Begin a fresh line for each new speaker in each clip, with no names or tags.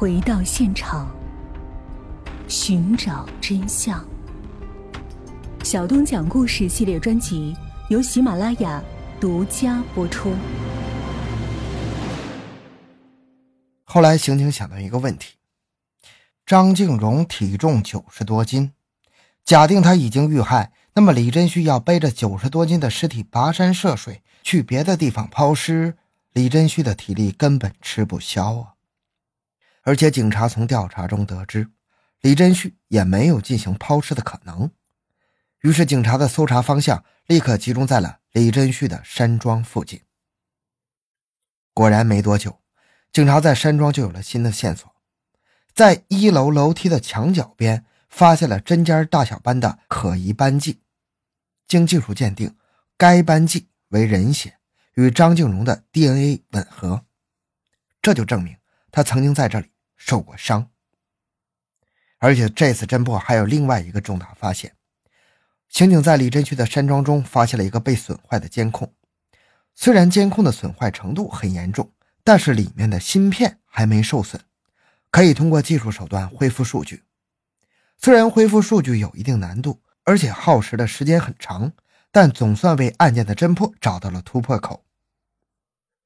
回到现场，寻找真相。小东讲故事系列专辑由喜马拉雅独家播出。
后来，刑警想到一个问题：张静荣体重九十多斤，假定他已经遇害，那么李真旭要背着九十多斤的尸体跋山涉水去别的地方抛尸，李真旭的体力根本吃不消啊！而且，警察从调查中得知，李振旭也没有进行抛尸的可能。于是，警察的搜查方向立刻集中在了李振旭的山庄附近。果然，没多久，警察在山庄就有了新的线索，在一楼楼梯的墙角边发现了针尖大小般的可疑斑迹。经技术鉴定，该斑迹为人血，与张静荣的 DNA 吻合，这就证明他曾经在这里受过伤。而且，这次侦破还有另外一个重大发现。刑警在李振旭的山庄中发现了一个被损坏的监控，虽然监控的损坏程度很严重，但是里面的芯片还没受损，可以通过技术手段恢复数据。虽然恢复数据有一定难度，而且耗时的时间很长，但总算为案件的侦破找到了突破口。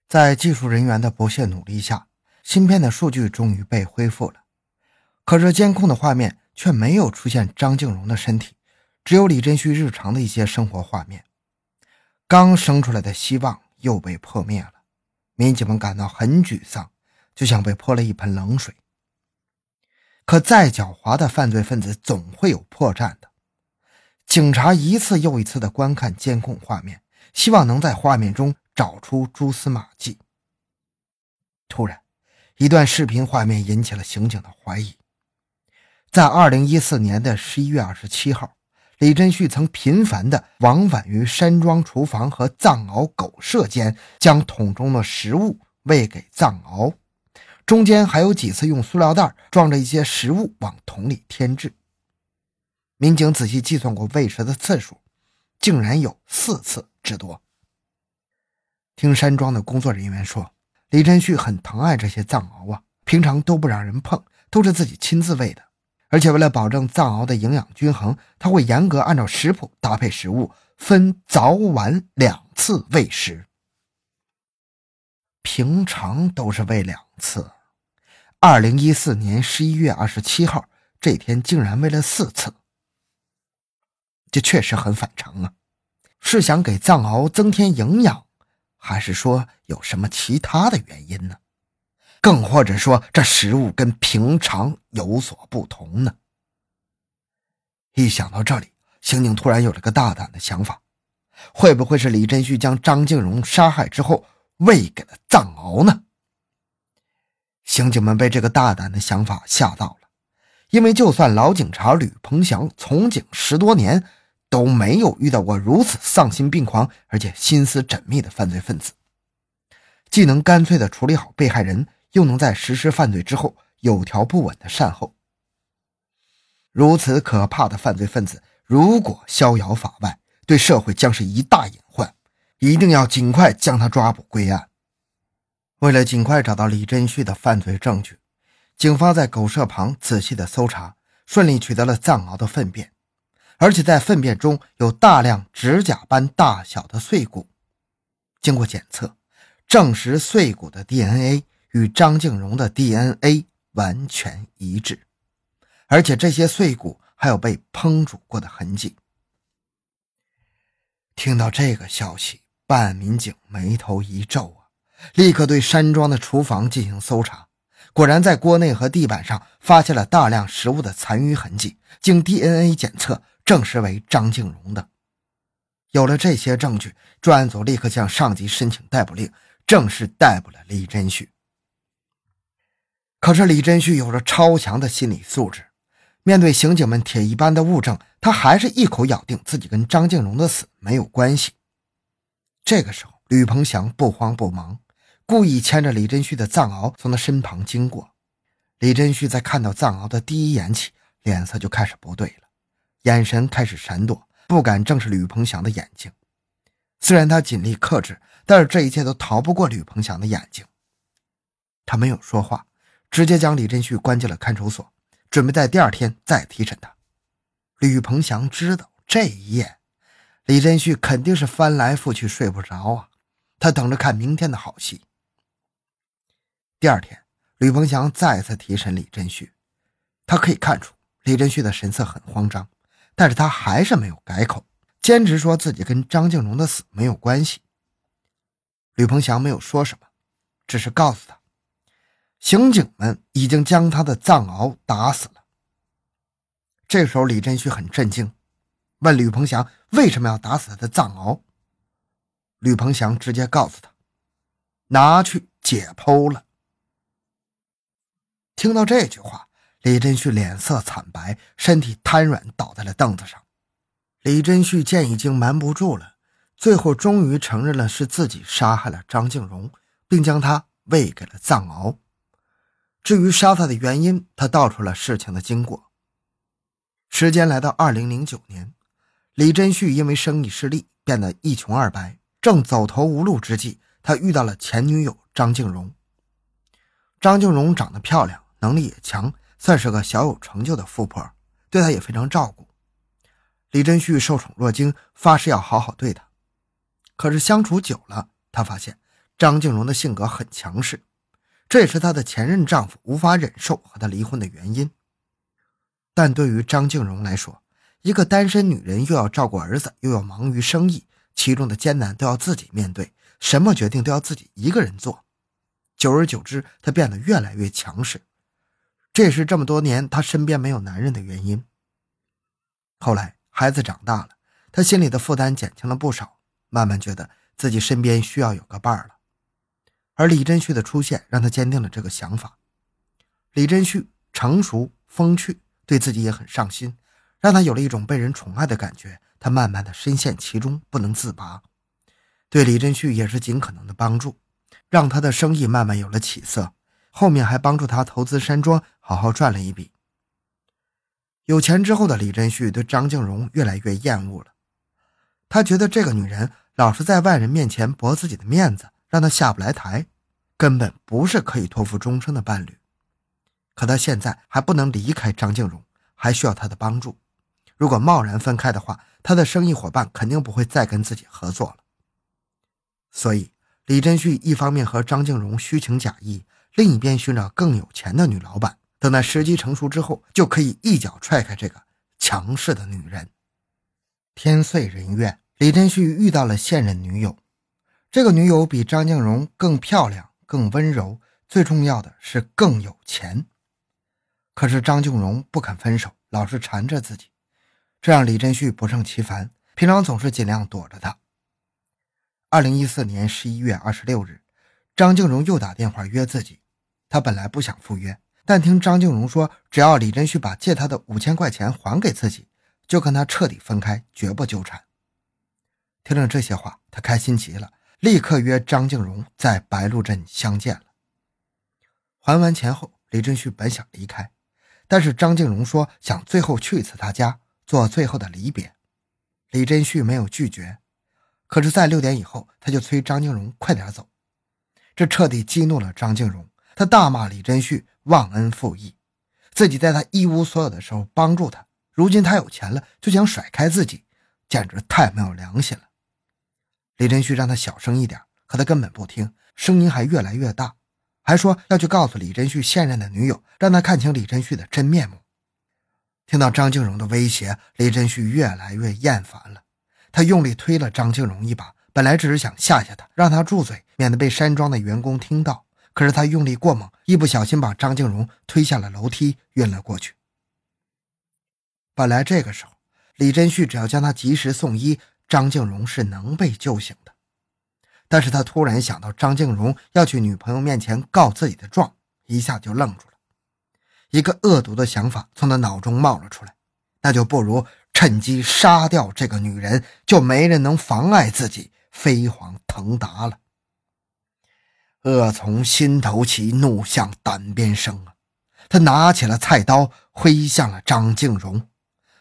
在技术人员的不懈努力下，芯片的数据终于被恢复了，可是监控的画面却没有出现张静荣的身体。只有李振旭日常的一些生活画面，刚生出来的希望又被破灭了，民警们感到很沮丧，就像被泼了一盆冷水。可再狡猾的犯罪分子总会有破绽的。警察一次又一次地观看监控画面，希望能在画面中找出蛛丝马迹。突然，一段视频画面引起了刑警的怀疑。在二零一四年的十一月二十七号。李振旭曾频繁地往返于山庄厨房和藏獒狗舍间，将桶中的食物喂给藏獒，中间还有几次用塑料袋装着一些食物往桶里添置。民警仔细计算过喂食的次数，竟然有四次之多。听山庄的工作人员说，李振旭很疼爱这些藏獒啊，平常都不让人碰，都是自己亲自喂的。而且为了保证藏獒的营养均衡，他会严格按照食谱搭配食物，分早晚两次喂食。平常都是喂两次，二零一四年十一月二十七号这天竟然喂了四次，这确实很反常啊！是想给藏獒增添营养，还是说有什么其他的原因呢？更或者说，这食物跟平常有所不同呢？一想到这里，刑警突然有了个大胆的想法：会不会是李振旭将张静荣杀害之后喂给了藏獒呢？刑警们被这个大胆的想法吓到了，因为就算老警察吕鹏翔从警十多年，都没有遇到过如此丧心病狂而且心思缜密的犯罪分子，既能干脆的处理好被害人。又能在实施犯罪之后有条不紊的善后。如此可怕的犯罪分子，如果逍遥法外，对社会将是一大隐患。一定要尽快将他抓捕归案。为了尽快找到李振旭的犯罪证据，警方在狗舍旁仔细的搜查，顺利取得了藏獒的粪便，而且在粪便中有大量指甲般大小的碎骨。经过检测，证实碎骨的 DNA。与张静荣的 DNA 完全一致，而且这些碎骨还有被烹煮过的痕迹。听到这个消息，办案民警眉头一皱啊，立刻对山庄的厨房进行搜查。果然，在锅内和地板上发现了大量食物的残余痕迹，经 DNA 检测证实为张静荣的。有了这些证据，专案组立刻向上级申请逮捕令，正式逮捕了李真旭。可是李真旭有着超强的心理素质，面对刑警们铁一般的物证，他还是一口咬定自己跟张静荣的死没有关系。这个时候，吕鹏翔不慌不忙，故意牵着李真旭的藏獒从他身旁经过。李真旭在看到藏獒的第一眼起，脸色就开始不对了，眼神开始闪躲，不敢正视吕鹏祥的眼睛。虽然他尽力克制，但是这一切都逃不过吕鹏祥的眼睛。他没有说话。直接将李振旭关进了看守所，准备在第二天再提审他。吕鹏祥知道这一夜，李振旭肯定是翻来覆去睡不着啊，他等着看明天的好戏。第二天，吕鹏祥再次提审李振旭，他可以看出李振旭的神色很慌张，但是他还是没有改口，坚持说自己跟张静荣的死没有关系。吕鹏翔没有说什么，只是告诉他，刑警们已经将他的藏獒打死了。这时候，李振旭很震惊，问吕鹏翔为什么要打死他的藏獒。吕鹏翔直接告诉他，拿去解剖了。听到这句话，李振旭脸色惨白，身体瘫软，倒在了凳子上。李振旭见已经瞒不住了。最后，终于承认了是自己杀害了张静荣，并将他喂给了藏獒。至于杀他的原因，他道出了事情的经过。时间来到二零零九年，李真旭因为生意失利，变得一穷二白，正走投无路之际，他遇到了前女友张静荣。张静荣长得漂亮，能力也强，算是个小有成就的富婆，对她也非常照顾。李真旭受宠若惊，发誓要好好对她。可是相处久了，他发现张静荣的性格很强势，这也是她的前任丈夫无法忍受和她离婚的原因。但对于张静荣来说，一个单身女人又要照顾儿子，又要忙于生意，其中的艰难都要自己面对，什么决定都要自己一个人做。久而久之，她变得越来越强势，这也是这么多年她身边没有男人的原因。后来孩子长大了，她心里的负担减轻了不少。慢慢觉得自己身边需要有个伴儿了，而李真旭的出现让他坚定了这个想法。李真旭成熟风趣，对自己也很上心，让他有了一种被人宠爱的感觉。他慢慢的深陷其中，不能自拔。对李真旭也是尽可能的帮助，让他的生意慢慢有了起色。后面还帮助他投资山庄，好好赚了一笔。有钱之后的李真旭对张静荣越来越厌恶了，他觉得这个女人。老是在外人面前驳自己的面子，让他下不来台，根本不是可以托付终生的伴侣。可他现在还不能离开张静荣，还需要他的帮助。如果贸然分开的话，他的生意伙伴肯定不会再跟自己合作了。所以，李真旭一方面和张静荣虚情假意，另一边寻找更有钱的女老板，等待时机成熟之后，就可以一脚踹开这个强势的女人。天遂人愿。李振旭遇到了现任女友，这个女友比张静荣更漂亮、更温柔，最重要的是更有钱。可是张静荣不肯分手，老是缠着自己，这让李振旭不胜其烦，平常总是尽量躲着她。二零一四年十一月二十六日，张静荣又打电话约自己，他本来不想赴约，但听张静荣说，只要李振旭把借他的五千块钱还给自己，就跟他彻底分开，绝不纠缠。听了这些话，他开心极了，立刻约张静荣在白鹿镇相见了。还完钱后，李振旭本想离开，但是张静荣说想最后去一次他家，做最后的离别。李振旭没有拒绝，可是，在六点以后，他就催张静荣快点走，这彻底激怒了张静荣。他大骂李振旭忘恩负义，自己在他一无所有的时候帮助他，如今他有钱了就想甩开自己，简直太没有良心了。李振旭让他小声一点，可他根本不听，声音还越来越大，还说要去告诉李振旭现任的女友，让他看清李振旭的真面目。听到张静荣的威胁，李振旭越来越厌烦了，他用力推了张静荣一把，本来只是想吓吓他，让他住嘴，免得被山庄的员工听到。可是他用力过猛，一不小心把张静荣推下了楼梯，晕了过去。本来这个时候，李振旭只要将他及时送医。张静荣是能被救醒的，但是他突然想到张静荣要去女朋友面前告自己的状，一下就愣住了。一个恶毒的想法从他脑中冒了出来，那就不如趁机杀掉这个女人，就没人能妨碍自己飞黄腾达了。恶从心头起，怒向胆边生啊！他拿起了菜刀，挥向了张静荣。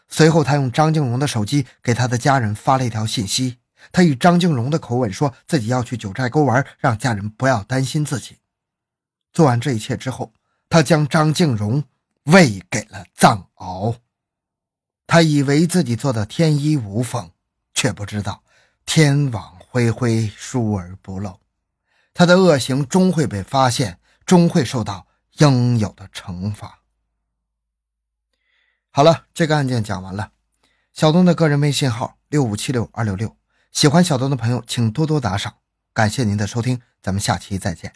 随后，他用张静荣的手机给他的家人发了一条信息。他以张静荣的口吻说自己要去九寨沟玩，让家人不要担心自己。做完这一切之后，他将张静荣喂给了藏獒。他以为自己做的天衣无缝，却不知道天网恢恢，疏而不漏。他的恶行终会被发现，终会受到应有的惩罚。好了，这个案件讲完了。小东的个人微信号六五七六二六六，喜欢小东的朋友请多多打赏，感谢您的收听，咱们下期再见。